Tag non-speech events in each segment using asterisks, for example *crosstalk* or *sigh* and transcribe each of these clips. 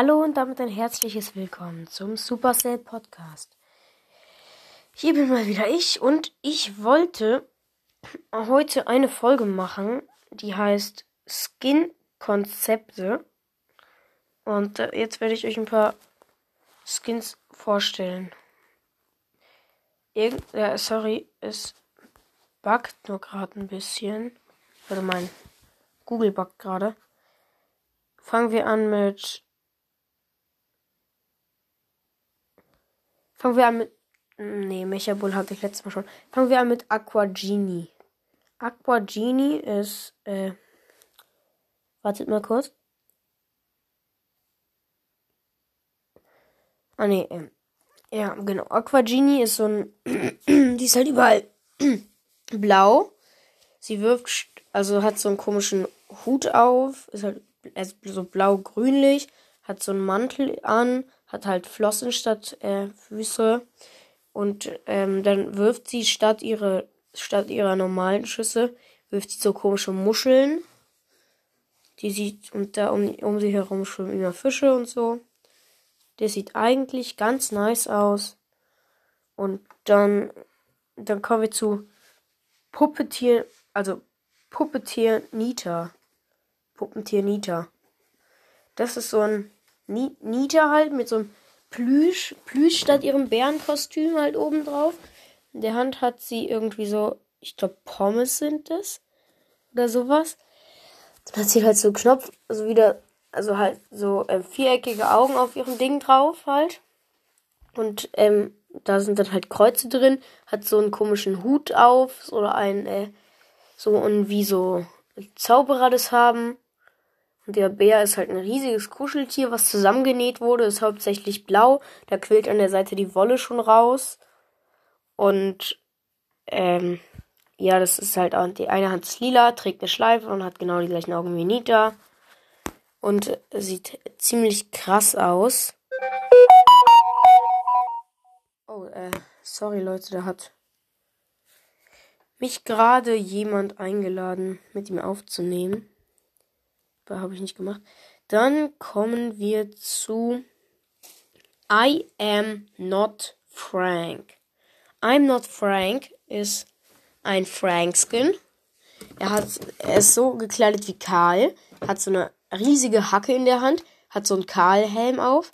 Hallo und damit ein herzliches Willkommen zum Supercell Podcast. Hier bin mal wieder ich und ich wollte heute eine Folge machen, die heißt Skin Konzepte. Und äh, jetzt werde ich euch ein paar Skins vorstellen. Irgend ja, sorry, es buggt nur gerade ein bisschen. Also mein Google buggt gerade. Fangen wir an mit Fangen wir an mit. Nee, Mechabull hatte ich letztes Mal schon. Fangen wir an mit Aqua Genie. Aqua Genie ist. Äh, wartet mal kurz. Ah, nee, ähm. Ja, genau. Aqua Genie ist so ein. *clears throat* die ist halt überall *clears throat* blau. Sie wirft. Also hat so einen komischen Hut auf. Ist halt so blau-grünlich. Hat so einen Mantel an hat halt Flossen statt äh, Füße. Und ähm, dann wirft sie statt, ihre, statt ihrer normalen Schüsse, wirft sie so komische Muscheln. Die sieht, und da um, um sie herum schwimmen immer Fische und so. Der sieht eigentlich ganz nice aus. Und dann, dann kommen wir zu Puppetier, also Puppetier Nita. Puppentier Nita. Das ist so ein Nita halt mit so einem Plüsch, Plüsch statt ihrem Bärenkostüm halt oben drauf. In der Hand hat sie irgendwie so, ich glaube Pommes sind das oder sowas. Dann hat sie halt so Knopf, also wieder, also halt so äh, viereckige Augen auf ihrem Ding drauf halt. Und ähm, da sind dann halt Kreuze drin, hat so einen komischen Hut auf oder ein, äh, so und wie so Zauberer das haben. Und der Bär ist halt ein riesiges Kuscheltier, was zusammengenäht wurde, ist hauptsächlich blau. Da quillt an der Seite die Wolle schon raus. Und ähm, ja, das ist halt auch, die eine Hand ist lila, trägt eine Schleife und hat genau die gleichen Augen wie Nita. Und sieht ziemlich krass aus. Oh, äh, sorry Leute, da hat mich gerade jemand eingeladen, mit ihm aufzunehmen habe ich nicht gemacht. Dann kommen wir zu I am not Frank. I'm not Frank ist ein Frank-Skin. Er, er ist so gekleidet wie Karl, hat so eine riesige Hacke in der Hand, hat so einen Karl-Helm auf,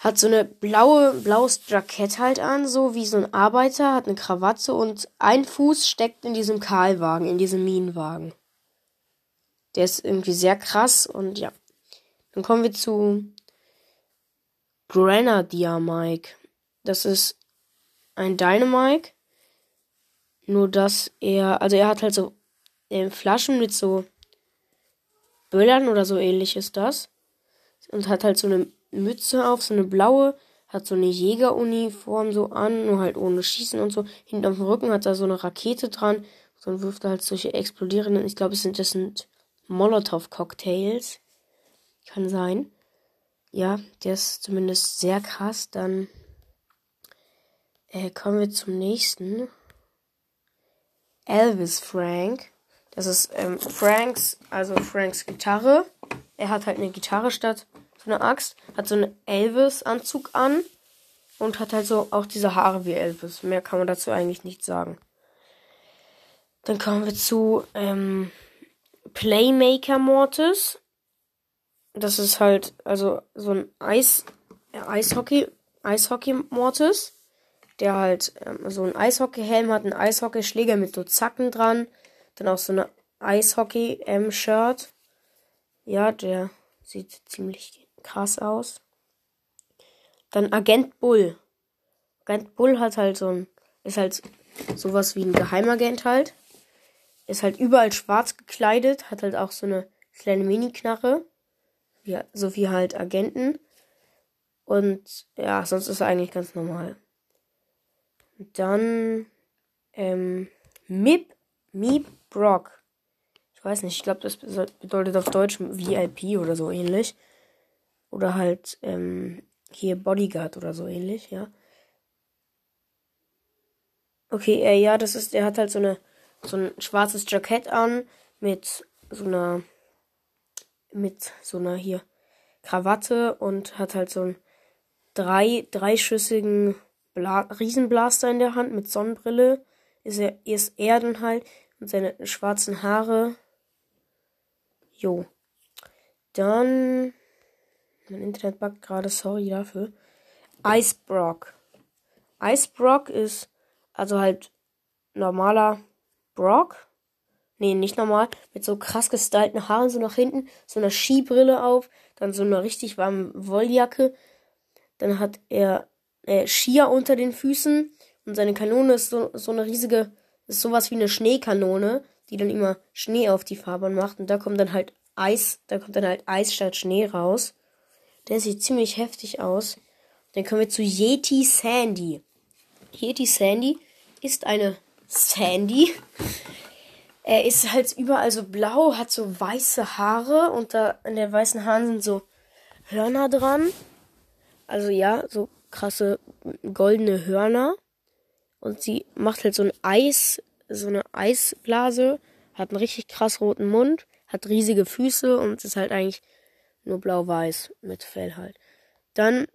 hat so eine blaue, blaues Jackett halt an, so wie so ein Arbeiter, hat eine Krawatte und ein Fuß steckt in diesem Karlwagen, in diesem Minenwagen. Der ist irgendwie sehr krass und ja. Dann kommen wir zu Grenadier Mike. Das ist ein Dynamike. Nur dass er, also er hat halt so äh, Flaschen mit so Böllern oder so ähnlich ist das. Und hat halt so eine Mütze auf, so eine blaue, hat so eine Jägeruniform so an, nur halt ohne Schießen und so. Hinten auf dem Rücken hat er so eine Rakete dran. So und wirft halt solche explodierenden, ich glaube, es sind, das sind Molotow-Cocktails. Kann sein. Ja, der ist zumindest sehr krass. Dann äh, kommen wir zum nächsten. Elvis Frank. Das ist ähm, Franks, also Franks Gitarre. Er hat halt eine Gitarre statt so eine Axt, hat so einen Elvis-Anzug an und hat halt so auch diese Haare wie Elvis. Mehr kann man dazu eigentlich nicht sagen. Dann kommen wir zu ähm, Playmaker Mortis. Das ist halt, also so ein Eis, äh, Eishockey, Eishockey Mortis. Der halt ähm, so ein Eishockey-Helm hat, einen Eishockeyschläger mit so Zacken dran. Dann auch so eine Eishockey-Shirt. Ja, der sieht ziemlich krass aus. Dann Agent Bull. Agent Bull hat halt so ein, ist halt sowas wie ein Geheimagent halt. Ist halt überall schwarz gekleidet, hat halt auch so eine kleine Mini-Knarre. Ja, so wie halt Agenten. Und ja, sonst ist er eigentlich ganz normal. Dann ähm, Mip, Meep Brock. Ich weiß nicht, ich glaube, das bedeutet auf Deutsch VIP oder so ähnlich. Oder halt ähm, hier Bodyguard oder so ähnlich, ja. Okay, äh, ja, das ist, er hat halt so eine so ein schwarzes Jackett an mit so einer mit so einer hier Krawatte und hat halt so einen drei, dreischüssigen Bla Riesenblaster in der Hand mit Sonnenbrille. Ist er, ist er dann halt und seine schwarzen Haare. Jo. Dann. Mein Internet buggt gerade, sorry dafür. Icebrock. Icebrock ist also halt normaler Brock. Nee, nicht normal. Mit so krass gestylten Haaren so nach hinten. So einer Skibrille auf. Dann so eine richtig warme Wolljacke. Dann hat er äh, Skier unter den Füßen. Und seine Kanone ist so, so eine riesige, ist sowas wie eine Schneekanone, die dann immer Schnee auf die Fahrbahn macht. Und da kommt dann halt Eis, da kommt dann halt Eis statt Schnee raus. Der sieht ziemlich heftig aus. Dann kommen wir zu Yeti Sandy. Yeti Sandy ist eine Sandy. Er ist halt überall so blau, hat so weiße Haare und da an der weißen Haaren sind so Hörner dran. Also ja, so krasse goldene Hörner. Und sie macht halt so ein Eis, so eine Eisblase, hat einen richtig krass roten Mund, hat riesige Füße und ist halt eigentlich nur blau-weiß mit Fell halt. Dann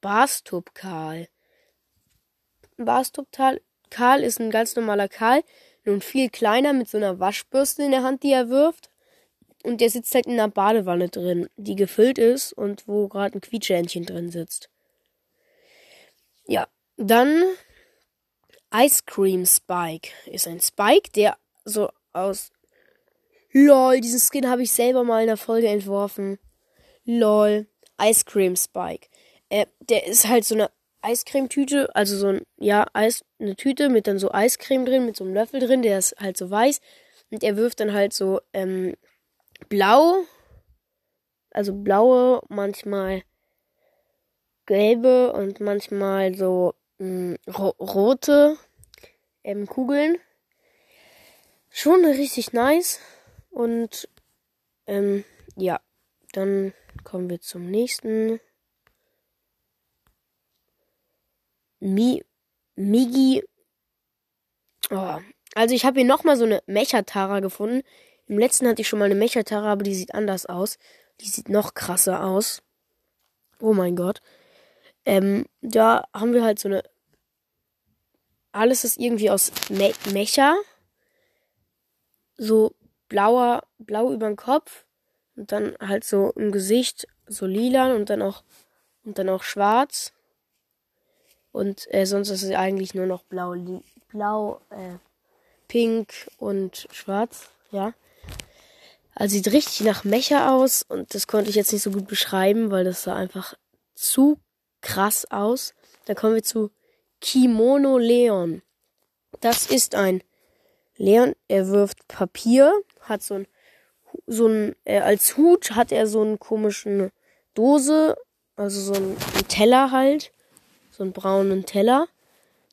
Barstub Karl. Karl ist ein ganz normaler Karl, nun viel kleiner mit so einer Waschbürste in der Hand, die er wirft. Und der sitzt halt in einer Badewanne drin, die gefüllt ist und wo gerade ein Quietschhähnchen drin sitzt. Ja, dann Ice Cream Spike ist ein Spike, der so aus LOL, diesen Skin habe ich selber mal in der Folge entworfen. LOL, Ice Cream Spike. Äh, der ist halt so eine Eiscremetüte, also so ein, ja, Eis, eine Tüte mit dann so Eiscreme drin, mit so einem Löffel drin, der ist halt so weiß. Und er wirft dann halt so, ähm, blau, also blaue, manchmal gelbe und manchmal so mh, mm, ro rote ähm, Kugeln. Schon richtig nice. Und ähm, ja, dann kommen wir zum nächsten. Mi Migi. Oh. Also ich habe hier nochmal so eine Mechatara gefunden. Im letzten hatte ich schon mal eine Mechatara, aber die sieht anders aus. Die sieht noch krasser aus. Oh mein Gott. Ähm, da haben wir halt so eine. Alles ist irgendwie aus Me Mecha. So blauer, blau über den Kopf. Und dann halt so im Gesicht so lila und dann auch und dann auch schwarz. Und äh, sonst ist es eigentlich nur noch blau, blau, äh, pink und schwarz, ja. Also sieht richtig nach Mecha aus und das konnte ich jetzt nicht so gut beschreiben, weil das sah einfach zu krass aus. Dann kommen wir zu Kimono Leon. Das ist ein Leon, er wirft Papier, hat so ein, so ein, äh, als Hut hat er so einen komischen Dose, also so einen, einen Teller halt so einen braunen Teller.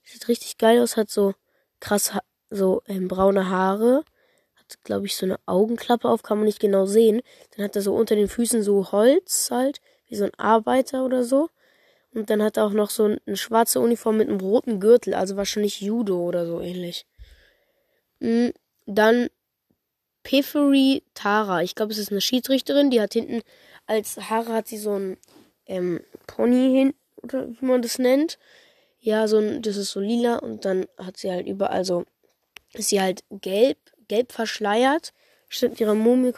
Sieht richtig geil aus, hat so krass so ähm, braune Haare. Hat, glaube ich, so eine Augenklappe auf, kann man nicht genau sehen. Dann hat er so unter den Füßen so Holz halt, wie so ein Arbeiter oder so. Und dann hat er auch noch so eine schwarze Uniform mit einem roten Gürtel, also wahrscheinlich Judo oder so ähnlich. Mhm. Dann Peferi Tara. Ich glaube, es ist eine Schiedsrichterin. Die hat hinten als Haare hat sie so ein ähm, Pony hin oder wie man das nennt. Ja, so ein, das ist so lila und dann hat sie halt überall so, ist sie halt gelb, gelb verschleiert, statt ihrer Mumie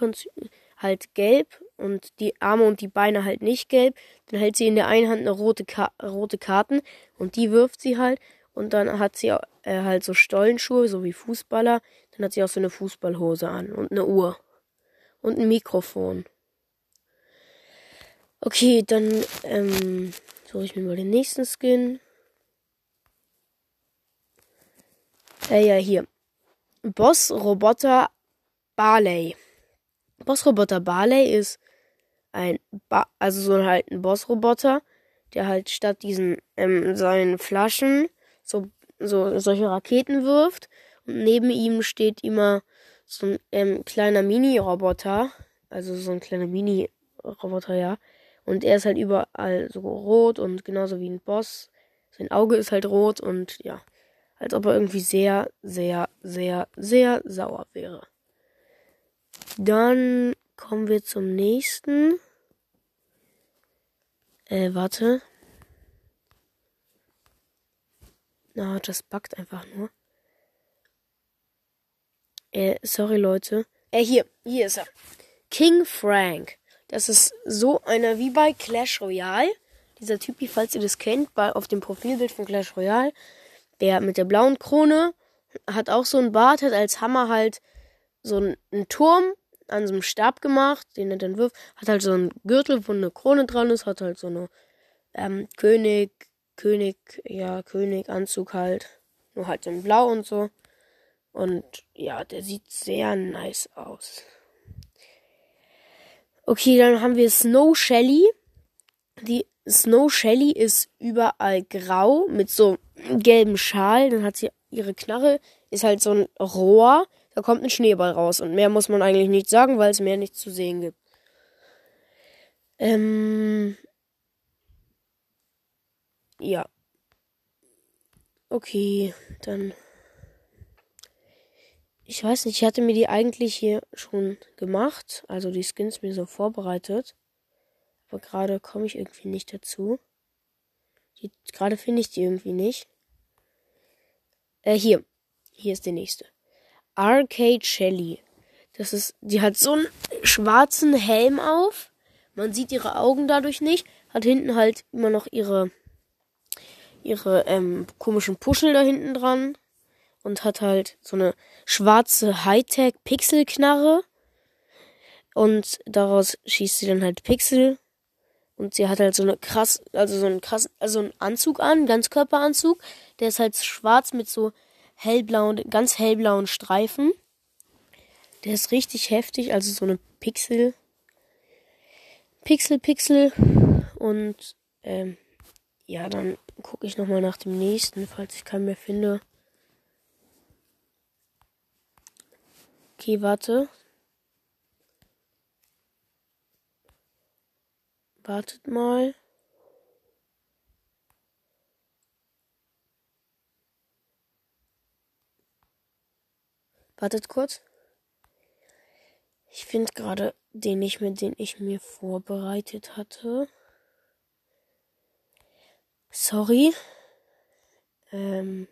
halt gelb und die Arme und die Beine halt nicht gelb. Dann hält sie in der einen Hand eine rote, Ka rote Karten und die wirft sie halt. Und dann hat sie äh, halt so Stollenschuhe, so wie Fußballer. Dann hat sie auch so eine Fußballhose an und eine Uhr. Und ein Mikrofon. Okay, dann ähm, Suche ich mir mal den nächsten Skin. Äh, ja, hier. Boss Roboter Barley. Boss Roboter Barley ist ein, ba also so halt ein Boss Roboter, der halt statt diesen, ähm, seinen Flaschen so, so solche Raketen wirft. Und neben ihm steht immer so ein ähm, kleiner Mini-Roboter. Also so ein kleiner Mini-Roboter, ja. Und er ist halt überall so rot und genauso wie ein Boss. Sein Auge ist halt rot und ja, als ob er irgendwie sehr, sehr, sehr, sehr sauer wäre. Dann kommen wir zum nächsten. Äh, warte. Na, das backt einfach nur. Äh, sorry, Leute. Äh, hier, hier ist er. King Frank. Das ist so einer wie bei Clash Royale. Dieser Typi, falls ihr das kennt, bei, auf dem Profilbild von Clash Royale. Der mit der blauen Krone hat auch so ein Bart, hat als Hammer halt so einen Turm an so einem Stab gemacht, den er dann wirft. Hat halt so einen Gürtel, wo eine Krone dran ist, hat halt so eine ähm, König, König, ja, König-Anzug halt. Nur halt in Blau und so. Und ja, der sieht sehr nice aus. Okay, dann haben wir Snow Shelly. Die Snow Shelly ist überall grau mit so gelben Schal. Dann hat sie ihre Knarre, ist halt so ein Rohr. Da kommt ein Schneeball raus. Und mehr muss man eigentlich nicht sagen, weil es mehr nicht zu sehen gibt. Ähm. Ja. Okay, dann ich weiß nicht, ich hatte mir die eigentlich hier schon gemacht, also die Skins mir so vorbereitet. Aber gerade komme ich irgendwie nicht dazu. Gerade finde ich die irgendwie nicht. Äh, hier. Hier ist die nächste. Arcade Shelly. Das ist, die hat so einen schwarzen Helm auf. Man sieht ihre Augen dadurch nicht. Hat hinten halt immer noch ihre, ihre ähm, komischen Puschel da hinten dran und hat halt so eine schwarze Hightech-Pixel-Knarre. Und daraus schießt sie dann halt Pixel. Und sie hat halt so eine krass, also so einen krass, also einen Anzug an, Ganzkörperanzug. Der ist halt schwarz mit so hellblauen, ganz hellblauen Streifen. Der ist richtig heftig, also so eine Pixel. Pixel, Pixel. Und ähm, ja, dann gucke ich nochmal nach dem nächsten, falls ich keinen mehr finde. Okay, warte. Wartet mal. Wartet kurz. Ich finde gerade den nicht mehr, den ich mir vorbereitet hatte. Sorry. Ähm.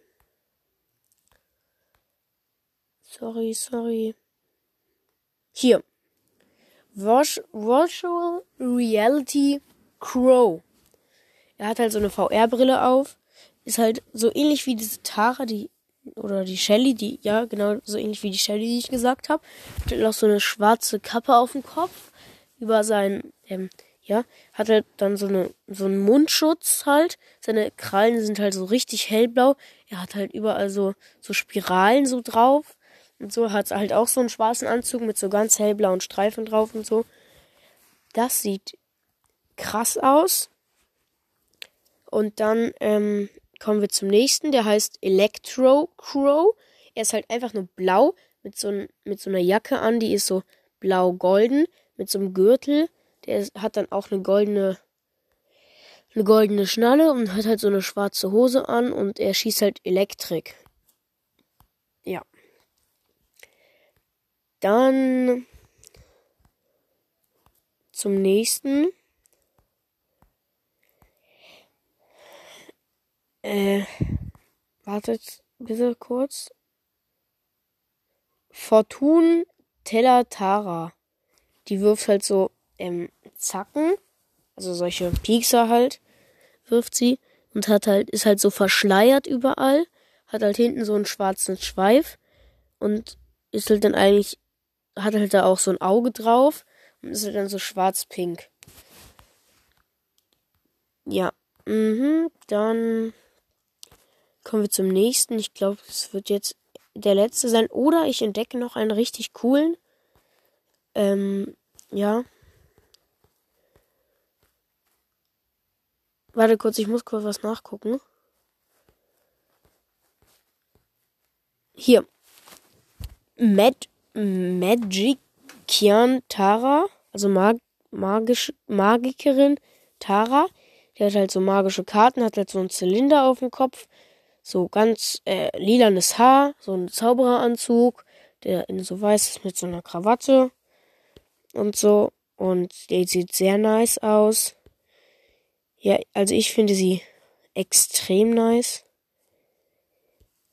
Sorry, sorry. Hier. Virtual Reality Crow. Er hat halt so eine VR-Brille auf. Ist halt so ähnlich wie diese Tara, die oder die Shelly, die ja genau so ähnlich wie die Shelly, die ich gesagt habe. Hat halt auch so eine schwarze Kappe auf dem Kopf über seinen ähm, ja, hat halt dann so eine so einen Mundschutz halt. Seine Krallen sind halt so richtig hellblau. Er hat halt überall so so Spiralen so drauf. Und so hat halt auch so einen schwarzen Anzug mit so ganz hellblauen Streifen drauf und so. Das sieht krass aus. Und dann ähm, kommen wir zum nächsten, der heißt Electro Crow. Er ist halt einfach nur blau mit so, mit so einer Jacke an, die ist so blau-golden mit so einem Gürtel. Der ist, hat dann auch eine goldene eine goldene Schnalle und hat halt so eine schwarze Hose an und er schießt halt Elektrik. Ja. Dann zum nächsten. Äh, wartet bitte kurz. Fortun Telatara. Die wirft halt so ähm, Zacken, also solche Piekser halt, wirft sie und hat halt ist halt so verschleiert überall, hat halt hinten so einen schwarzen Schweif und ist halt dann eigentlich hat halt da auch so ein Auge drauf und ist halt dann so schwarz-pink. Ja, mhm, dann kommen wir zum nächsten. Ich glaube, es wird jetzt der letzte sein. Oder ich entdecke noch einen richtig coolen. Ähm, ja. Warte kurz, ich muss kurz was nachgucken. Hier. Mad Magician Tara, also Mag magisch, Magikerin Tara. Die hat halt so magische Karten, hat halt so einen Zylinder auf dem Kopf, so ganz äh, lilanes Haar, so ein Zaubereranzug, der in so weiß ist mit so einer Krawatte und so. Und der sieht sehr nice aus. Ja, also ich finde sie extrem nice.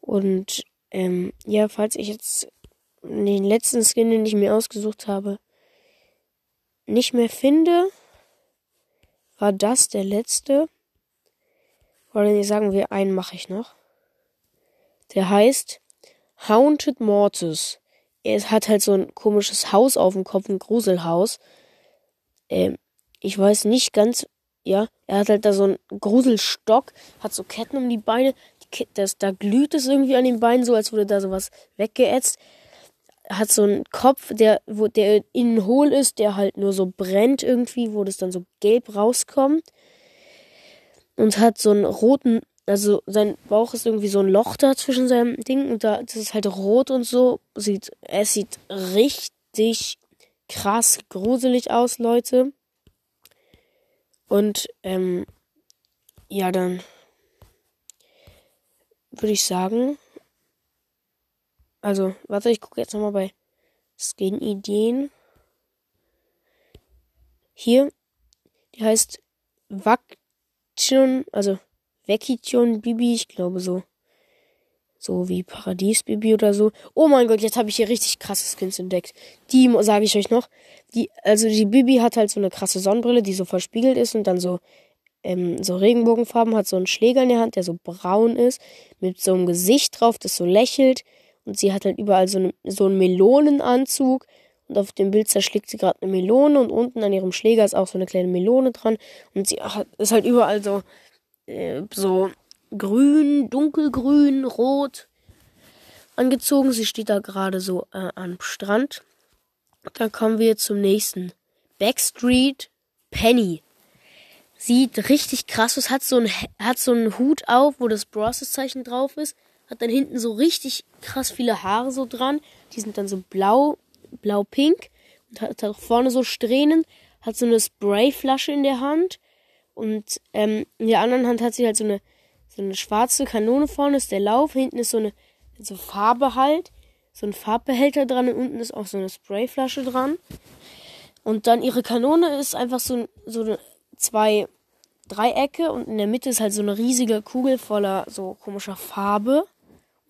Und ähm, ja, falls ich jetzt den letzten Skin, den ich mir ausgesucht habe, nicht mehr finde, war das der letzte. Oder sagen wir, einen mache ich noch. Der heißt Haunted Mortis. Er hat halt so ein komisches Haus auf dem Kopf, ein Gruselhaus. Ähm, ich weiß nicht ganz, ja, er hat halt da so einen Gruselstock, hat so Ketten um die Beine. Die, das, da glüht es irgendwie an den Beinen, so als würde da sowas weggeätzt. Hat so einen Kopf, der, wo der innen hohl ist, der halt nur so brennt irgendwie, wo das dann so gelb rauskommt. Und hat so einen roten, also sein Bauch ist irgendwie so ein Loch da zwischen seinem Ding und da, das ist halt rot und so. Sieht, es sieht richtig krass gruselig aus, Leute. Und ähm, ja, dann würde ich sagen. Also, warte, ich gucke jetzt nochmal bei Skin-Ideen. Hier, die heißt Vaktion, also Vekition Bibi, ich glaube so. So wie Paradies Bibi oder so. Oh mein Gott, jetzt habe ich hier richtig krasse Skins entdeckt. Die sage ich euch noch. Die, also die Bibi hat halt so eine krasse Sonnenbrille, die so verspiegelt ist und dann so, ähm, so Regenbogenfarben, hat so einen Schläger in der Hand, der so braun ist, mit so einem Gesicht drauf, das so lächelt. Und sie hat halt überall so, eine, so einen Melonenanzug. Und auf dem Bild zerschlägt sie gerade eine Melone und unten an ihrem Schläger ist auch so eine kleine Melone dran. Und sie hat, ist halt überall so, äh, so grün, dunkelgrün, rot angezogen. Sie steht da gerade so äh, am Strand. Dann kommen wir zum nächsten. Backstreet Penny. Sieht richtig krass aus. Hat so, ein, hat so einen Hut auf, wo das Bros-Zeichen drauf ist. Hat dann hinten so richtig krass viele Haare so dran. Die sind dann so blau, blau-pink. Und hat auch vorne so Strähnen. Hat so eine Sprayflasche in der Hand. Und ähm, in der anderen Hand hat sie halt so eine so eine schwarze Kanone vorne ist der Lauf, hinten ist so eine so Farbe halt, so ein Farbbehälter dran und unten ist auch so eine Sprayflasche dran. Und dann ihre Kanone ist einfach so, so eine, zwei Dreiecke und in der Mitte ist halt so eine riesige Kugel voller so komischer Farbe.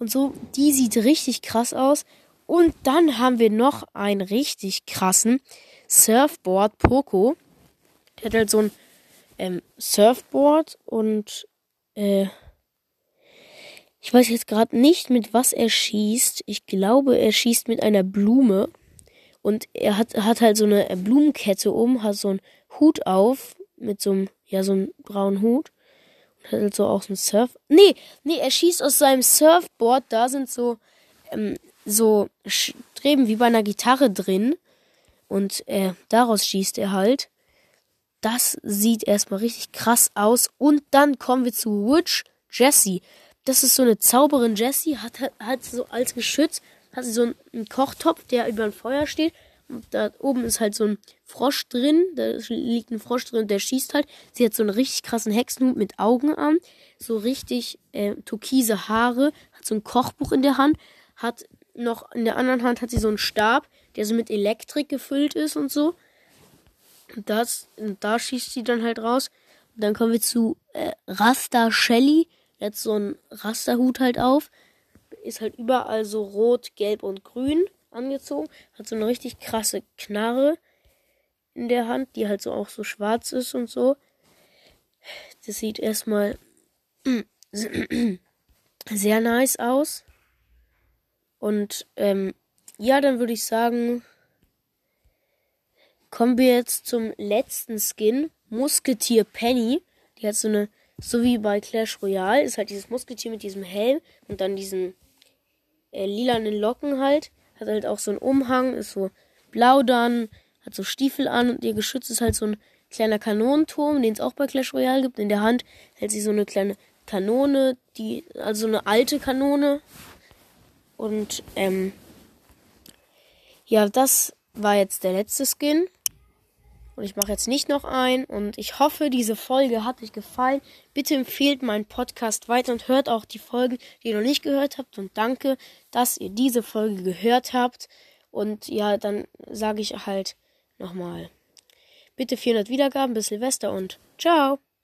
Und so, die sieht richtig krass aus. Und dann haben wir noch einen richtig krassen Surfboard Poco. Der hat halt so ein ähm, Surfboard und äh, ich weiß jetzt gerade nicht, mit was er schießt. Ich glaube, er schießt mit einer Blume. Und er hat, hat halt so eine Blumenkette um, hat so einen Hut auf, mit so einem, ja, so einem braunen Hut. Halt so so ein Surf. Nee, nee, er schießt aus seinem Surfboard, da sind so, ähm, so Streben wie bei einer Gitarre drin. Und äh, daraus schießt er halt. Das sieht erstmal richtig krass aus. Und dann kommen wir zu Witch Jessie. Das ist so eine Zauberin Jessie, hat, hat, so als Geschütz, hat sie so einen, Kochtopf, der über ein Feuer steht. Und da oben ist halt so ein Frosch drin. Da liegt ein Frosch drin, der schießt halt. Sie hat so einen richtig krassen Hexenhut mit Augen an. So richtig äh, türkise Haare. Hat so ein Kochbuch in der Hand. Hat noch in der anderen Hand hat sie so einen Stab, der so mit Elektrik gefüllt ist und so. Das, da schießt sie dann halt raus. Und dann kommen wir zu äh, Rasta Shelly. Jetzt so ein Rasterhut halt auf. Ist halt überall so rot, gelb und grün angezogen. Hat so eine richtig krasse Knarre in der Hand, die halt so auch so schwarz ist und so. Das sieht erstmal *clears throat* sehr nice aus. Und ähm, ja, dann würde ich sagen, Kommen wir jetzt zum letzten Skin. Musketier Penny. Die hat so eine, so wie bei Clash Royale, ist halt dieses Musketier mit diesem Helm und dann diesen äh, lilanen Locken halt. Hat halt auch so einen Umhang, ist so blau dann, hat so Stiefel an und ihr Geschütz ist halt so ein kleiner Kanonenturm, den es auch bei Clash Royale gibt. In der Hand hält sie so eine kleine Kanone, die, also eine alte Kanone. Und, ähm, ja, das war jetzt der letzte Skin. Und ich mache jetzt nicht noch ein. Und ich hoffe, diese Folge hat euch gefallen. Bitte empfehlt meinen Podcast weiter und hört auch die Folgen, die ihr noch nicht gehört habt. Und danke, dass ihr diese Folge gehört habt. Und ja, dann sage ich halt nochmal. Bitte 400 Wiedergaben bis Silvester und ciao.